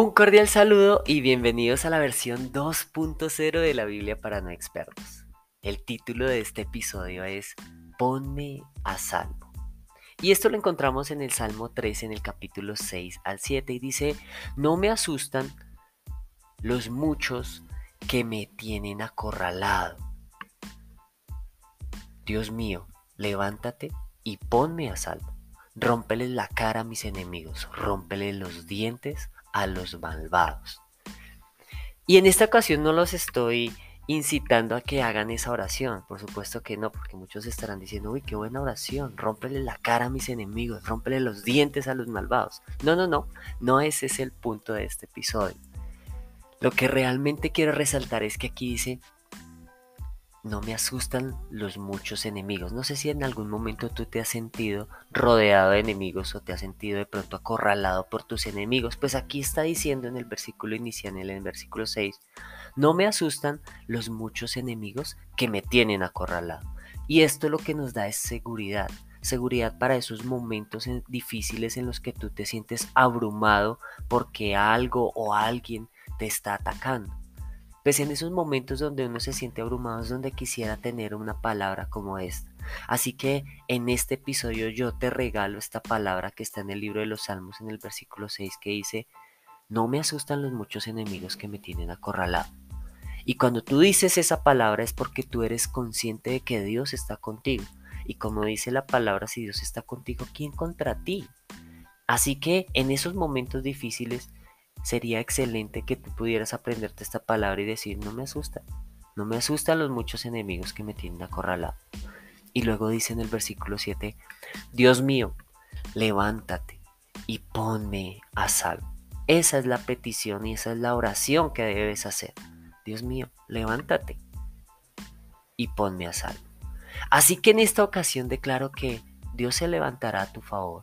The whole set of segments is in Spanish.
Un cordial saludo y bienvenidos a la versión 2.0 de la Biblia para no expertos. El título de este episodio es Ponme a salvo. Y esto lo encontramos en el Salmo 3 en el capítulo 6 al 7 y dice, no me asustan los muchos que me tienen acorralado. Dios mío, levántate y ponme a salvo. Rómpeles la cara a mis enemigos, rómpeles los dientes a los malvados. Y en esta ocasión no los estoy incitando a que hagan esa oración, por supuesto que no, porque muchos estarán diciendo, uy, qué buena oración, rómpele la cara a mis enemigos, rómpele los dientes a los malvados. No, no, no, no ese es el punto de este episodio. Lo que realmente quiero resaltar es que aquí dice, no me asustan los muchos enemigos. No sé si en algún momento tú te has sentido rodeado de enemigos o te has sentido de pronto acorralado por tus enemigos. Pues aquí está diciendo en el versículo inicial, en el versículo 6, no me asustan los muchos enemigos que me tienen acorralado. Y esto lo que nos da es seguridad. Seguridad para esos momentos difíciles en los que tú te sientes abrumado porque algo o alguien te está atacando. Pues en esos momentos donde uno se siente abrumado es donde quisiera tener una palabra como esta. Así que en este episodio yo te regalo esta palabra que está en el libro de los Salmos en el versículo 6 que dice, no me asustan los muchos enemigos que me tienen acorralado. Y cuando tú dices esa palabra es porque tú eres consciente de que Dios está contigo. Y como dice la palabra, si Dios está contigo, ¿quién contra ti? Así que en esos momentos difíciles sería excelente que tú pudieras aprenderte esta palabra y decir, no me asusta, no me asustan los muchos enemigos que me tienen acorralado. Y luego dice en el versículo 7, Dios mío, levántate y ponme a salvo. Esa es la petición y esa es la oración que debes hacer. Dios mío, levántate y ponme a salvo. Así que en esta ocasión declaro que Dios se levantará a tu favor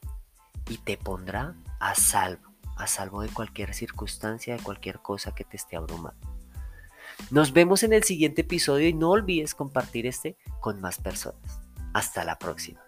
y te pondrá a salvo a salvo de cualquier circunstancia, de cualquier cosa que te esté abrumando. Nos vemos en el siguiente episodio y no olvides compartir este con más personas. Hasta la próxima.